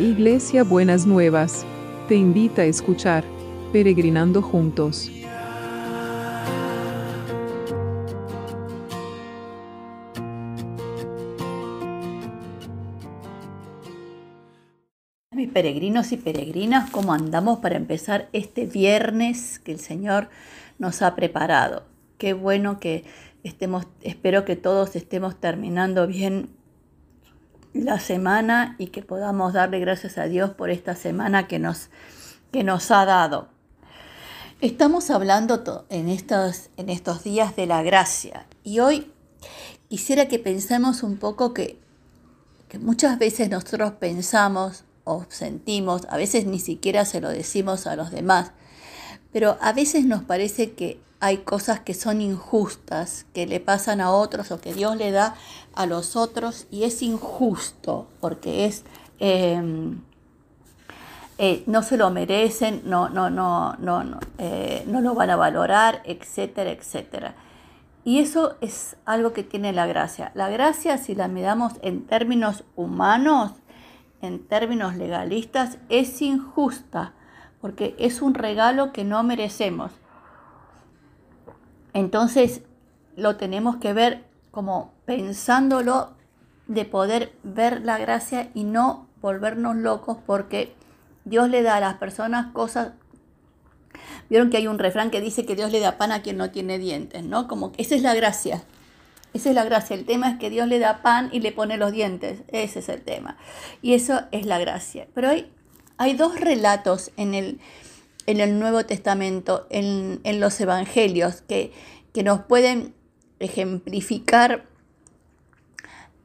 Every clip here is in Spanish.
Iglesia Buenas Nuevas, te invita a escuchar Peregrinando Juntos. Mis peregrinos y peregrinas, ¿cómo andamos para empezar este viernes que el Señor nos ha preparado? Qué bueno que estemos, espero que todos estemos terminando bien la semana y que podamos darle gracias a Dios por esta semana que nos, que nos ha dado. Estamos hablando en estos, en estos días de la gracia y hoy quisiera que pensemos un poco que, que muchas veces nosotros pensamos o sentimos, a veces ni siquiera se lo decimos a los demás, pero a veces nos parece que hay cosas que son injustas, que le pasan a otros o que Dios le da a los otros y es injusto porque es... Em, eh, no se lo merecen, no, no, no, no, no, eh, no lo van a valorar, etcétera, etcétera. Y eso es algo que tiene la gracia. La gracia, si la miramos en términos humanos, en términos legalistas, es injusta, porque es un regalo que no merecemos. Entonces lo tenemos que ver como pensándolo de poder ver la gracia y no volvernos locos porque Dios le da a las personas cosas. Vieron que hay un refrán que dice que Dios le da pan a quien no tiene dientes, ¿no? Como que esa es la gracia. Esa es la gracia. El tema es que Dios le da pan y le pone los dientes. Ese es el tema. Y eso es la gracia. Pero hay, hay dos relatos en el, en el Nuevo Testamento, en, los Evangelios, que, que nos pueden ejemplificar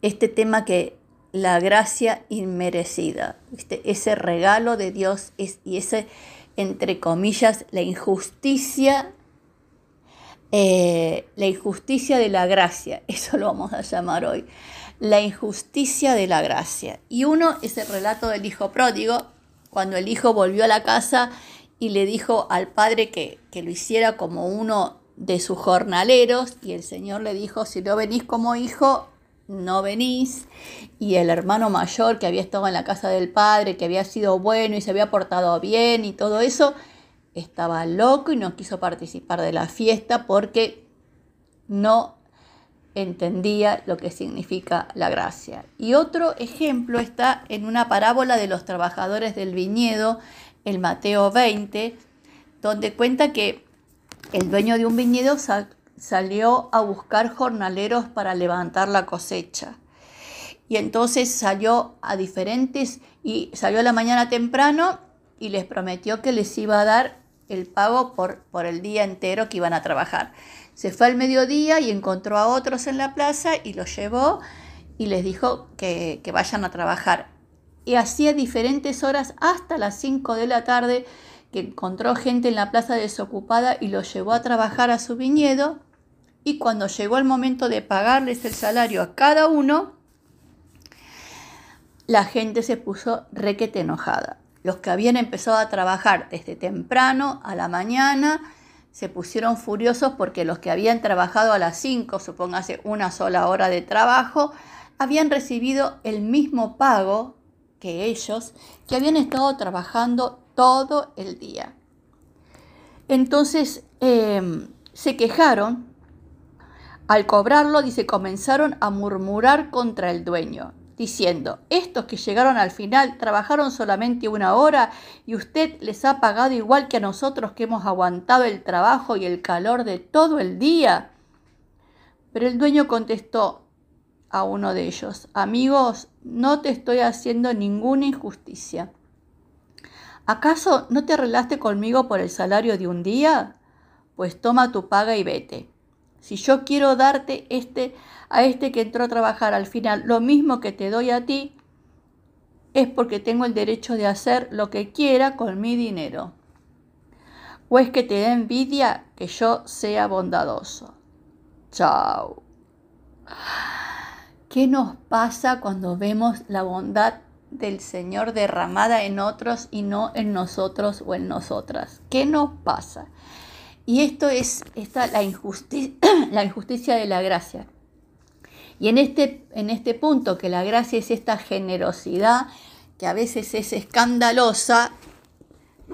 este tema que la gracia inmerecida, ese regalo de Dios y ese, entre comillas, la injusticia, eh, la injusticia de la gracia, eso lo vamos a llamar hoy, la injusticia de la gracia. Y uno es el relato del hijo pródigo, cuando el hijo volvió a la casa y le dijo al padre que, que lo hiciera como uno de sus jornaleros, y el Señor le dijo, si no venís como hijo, no venís. Y el hermano mayor que había estado en la casa del padre, que había sido bueno y se había portado bien y todo eso, estaba loco y no quiso participar de la fiesta porque no entendía lo que significa la gracia. Y otro ejemplo está en una parábola de los trabajadores del viñedo, el Mateo 20, donde cuenta que el dueño de un viñedo salió a buscar jornaleros para levantar la cosecha. Y entonces salió a diferentes y salió a la mañana temprano y les prometió que les iba a dar el pago por, por el día entero que iban a trabajar. Se fue al mediodía y encontró a otros en la plaza y los llevó y les dijo que, que vayan a trabajar. Y hacía diferentes horas hasta las 5 de la tarde que encontró gente en la plaza desocupada y los llevó a trabajar a su viñedo y cuando llegó el momento de pagarles el salario a cada uno, la gente se puso requete enojada. Los que habían empezado a trabajar desde temprano a la mañana se pusieron furiosos porque los que habían trabajado a las 5, supóngase una sola hora de trabajo, habían recibido el mismo pago que ellos que habían estado trabajando todo el día. Entonces eh, se quejaron al cobrarlo, dice, comenzaron a murmurar contra el dueño, diciendo, estos que llegaron al final trabajaron solamente una hora y usted les ha pagado igual que a nosotros que hemos aguantado el trabajo y el calor de todo el día. Pero el dueño contestó a uno de ellos, amigos, no te estoy haciendo ninguna injusticia. ¿Acaso no te arreglaste conmigo por el salario de un día? Pues toma tu paga y vete. Si yo quiero darte este, a este que entró a trabajar al final lo mismo que te doy a ti, es porque tengo el derecho de hacer lo que quiera con mi dinero. ¿O es que te da envidia que yo sea bondadoso? Chao. ¿Qué nos pasa cuando vemos la bondad del Señor derramada en otros y no en nosotros o en nosotras? ¿Qué nos pasa? Y esto es esta, la, injusticia, la injusticia de la gracia. Y en este, en este punto, que la gracia es esta generosidad que a veces es escandalosa,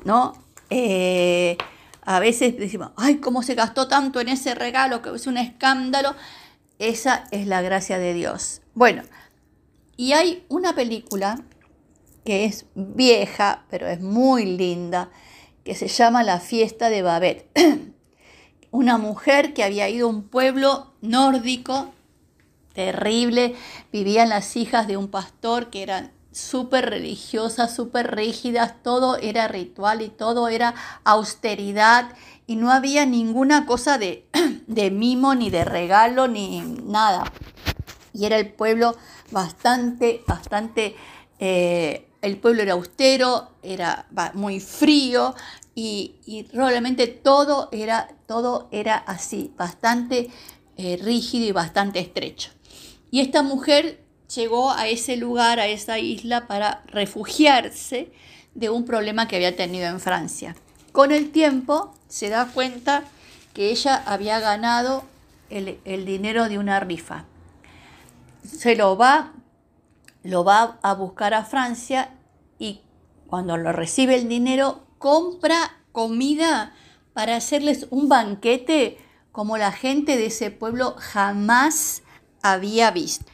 ¿no? Eh, a veces decimos, ay, ¿cómo se gastó tanto en ese regalo que es un escándalo? Esa es la gracia de Dios. Bueno, y hay una película que es vieja, pero es muy linda, que se llama La fiesta de Babette. una mujer que había ido a un pueblo nórdico terrible, vivían las hijas de un pastor que eran súper religiosas, súper rígidas, todo era ritual y todo era austeridad y no había ninguna cosa de, de mimo ni de regalo ni nada. Y era el pueblo bastante, bastante, eh, el pueblo era austero, era muy frío y, y realmente todo era, todo era así, bastante eh, rígido y bastante estrecho. Y esta mujer llegó a ese lugar, a esa isla, para refugiarse de un problema que había tenido en Francia. Con el tiempo se da cuenta que ella había ganado el, dinero de una rifa. Se lo va, lo va a buscar a Francia y cuando lo recibe el dinero compra comida para hacerles un banquete como la gente de ese pueblo jamás había visto.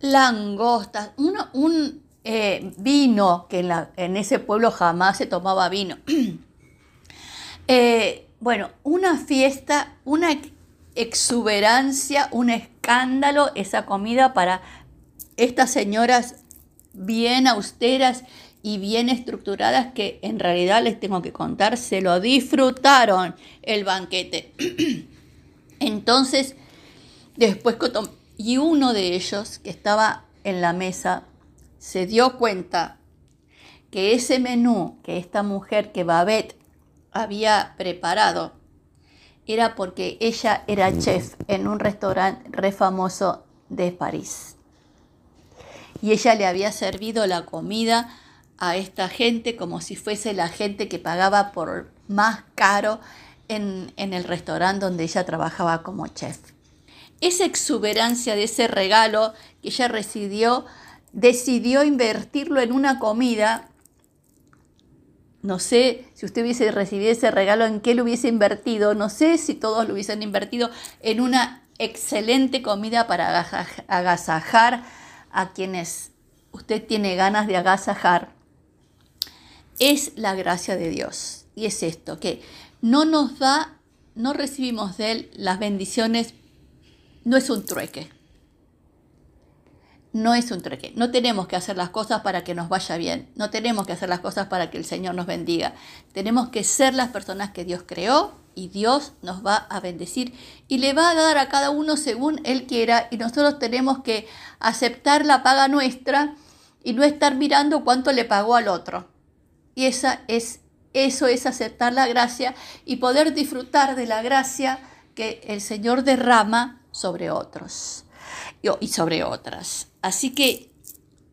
Langostas, un eh, vino, que en, ese pueblo jamás se tomaba vino. Eh, bueno, una fiesta, una exuberancia, un escándalo, esa comida para estas señoras bien austeras y bien estructuradas que en realidad les tengo que contar, se lo disfrutaron el banquete. Entonces, después y uno de ellos que estaba en la mesa se dio cuenta que ese menú que esta mujer que Babette había preparado era porque ella era chef en un restaurante re famoso de París. Y ella le había servido la comida a esta gente como si fuese la gente que pagaba por más caro en, en el restaurante donde ella trabajaba como chef esa exuberancia de ese regalo que ella recibió, decidió invertirlo en una comida. No sé si usted hubiese recibido ese regalo, en qué lo hubiese invertido. No sé si todos lo hubiesen invertido en una excelente comida para agasajar a quienes usted tiene ganas de agasajar. Es la gracia de Dios. Y es esto, que no nos da, no recibimos de Él las bendiciones no es un trueque. No es un trueque. No tenemos que hacer las cosas para que nos vaya bien. No tenemos que hacer las cosas para que el Señor nos bendiga. Tenemos que ser las personas que Dios creó y Dios nos va a bendecir y le va a dar a cada uno según Él quiera y nosotros tenemos que aceptar la paga nuestra y no estar mirando cuánto le pagó al otro. Y esa es, eso es aceptar la gracia y poder disfrutar de la gracia que el Señor derrama sobre otros y sobre otras. Así que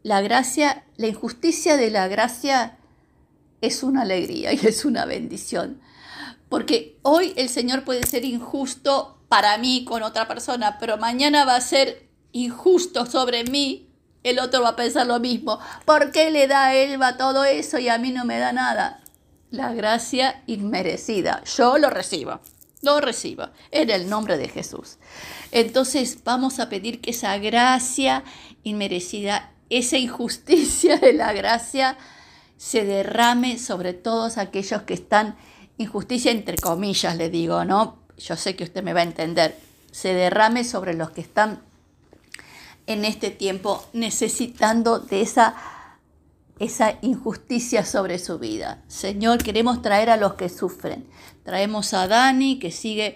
la gracia, la injusticia de la gracia es una alegría y es una bendición. Porque hoy el Señor puede ser injusto para mí con otra persona, pero mañana va a ser injusto sobre mí. El otro va a pensar lo mismo. ¿Por qué le da a él va todo eso y a mí no me da nada? La gracia inmerecida. Yo lo recibo. Lo recibo en el nombre de Jesús. Entonces vamos a pedir que esa gracia inmerecida, esa injusticia de la gracia, se derrame sobre todos aquellos que están, injusticia entre comillas le digo, ¿no? Yo sé que usted me va a entender, se derrame sobre los que están en este tiempo necesitando de esa, esa injusticia sobre su vida. Señor, queremos traer a los que sufren. Traemos a Dani que sigue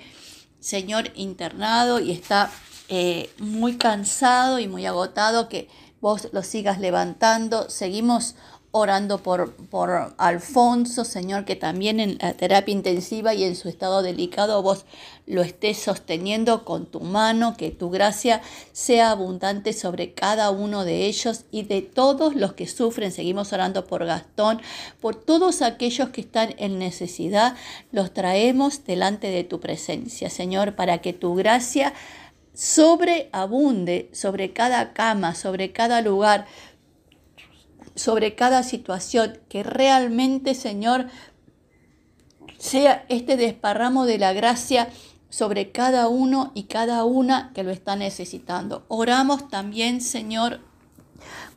señor internado y está eh, muy cansado y muy agotado, que vos lo sigas levantando. Seguimos orando por, por Alfonso, Señor, que también en la terapia intensiva y en su estado delicado vos lo estés sosteniendo con tu mano, que tu gracia sea abundante sobre cada uno de ellos y de todos los que sufren. Seguimos orando por Gastón, por todos aquellos que están en necesidad, los traemos delante de tu presencia, Señor, para que tu gracia sobreabunde sobre cada cama, sobre cada lugar, sobre cada situación, que realmente, Señor, sea este desparramo de la gracia sobre cada uno y cada una que lo está necesitando. Oramos también, Señor,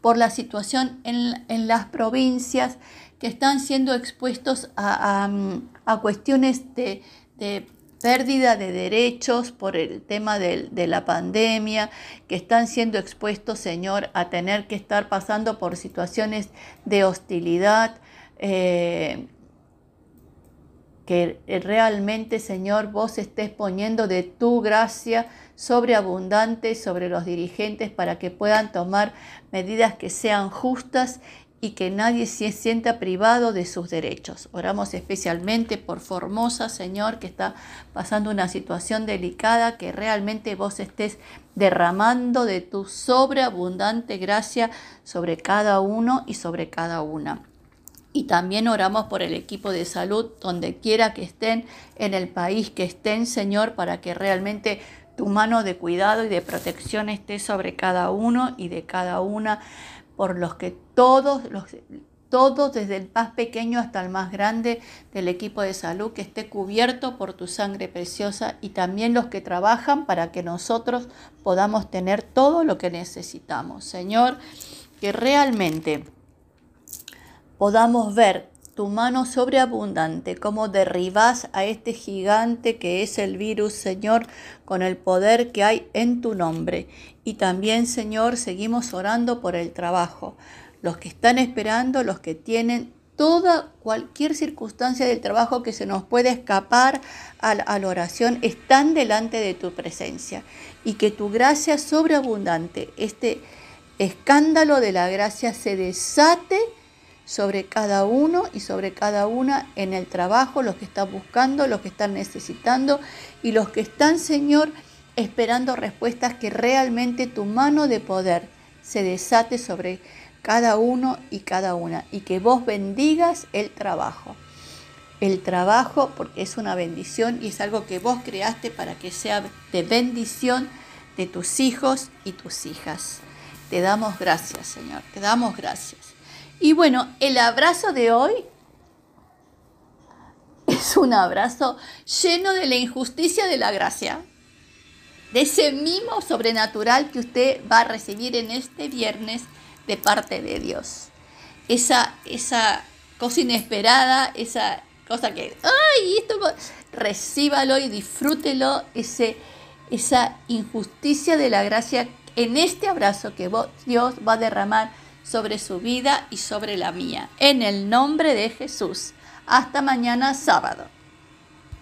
por la situación en, las provincias que están siendo expuestos a, cuestiones de, pérdida de derechos por el tema de, la pandemia, que están siendo expuestos, Señor, a tener que estar pasando por situaciones de hostilidad. Eh, que realmente, Señor, vos estés poniendo de tu gracia sobreabundante sobre los dirigentes para que puedan tomar medidas que sean justas y que nadie se sienta privado de sus derechos. Oramos especialmente por Formosa, Señor, que está pasando una situación delicada, que realmente vos estés derramando de tu sobreabundante gracia sobre cada uno y sobre cada una. Y también oramos por el equipo de salud, donde quiera que estén, en el país que estén, Señor, para que realmente tu mano de cuidado y de protección esté sobre cada uno y de cada una, por los que todos, los, todos, desde el más pequeño hasta el más grande del equipo de salud, que esté cubierto por tu sangre preciosa y también los que trabajan para que nosotros podamos tener todo lo que necesitamos. Señor, que realmente podamos ver tu mano sobreabundante, cómo derribas a este gigante que es el virus, Señor, con el poder que hay en tu nombre. Y también, Señor, seguimos orando por el trabajo. Los que están esperando, los que tienen toda cualquier circunstancia del trabajo que se nos puede escapar a la, a la, oración están delante de tu presencia y que tu gracia sobreabundante, este escándalo de la gracia se desate sobre cada uno y sobre cada una en el trabajo, los que están buscando, los que están necesitando y los que están, Señor, esperando respuestas que realmente tu mano de poder se desate sobre cada uno y cada una y que vos bendigas el trabajo. El trabajo porque es una bendición y es algo que vos creaste para que sea de bendición de tus hijos y tus hijas. Te damos gracias, Señor. Te damos gracias. Y bueno, el abrazo de hoy es un abrazo lleno de la injusticia de la gracia, de ese mimo sobrenatural que usted va a recibir en este viernes de parte de Dios. Esa, esa cosa inesperada, esa cosa que, ay, esto, recíbalo y disfrútelo, ese, esa injusticia de la gracia en este abrazo que Dios va a derramar sobre su vida y sobre la mía. En el nombre de Jesús. Hasta mañana sábado.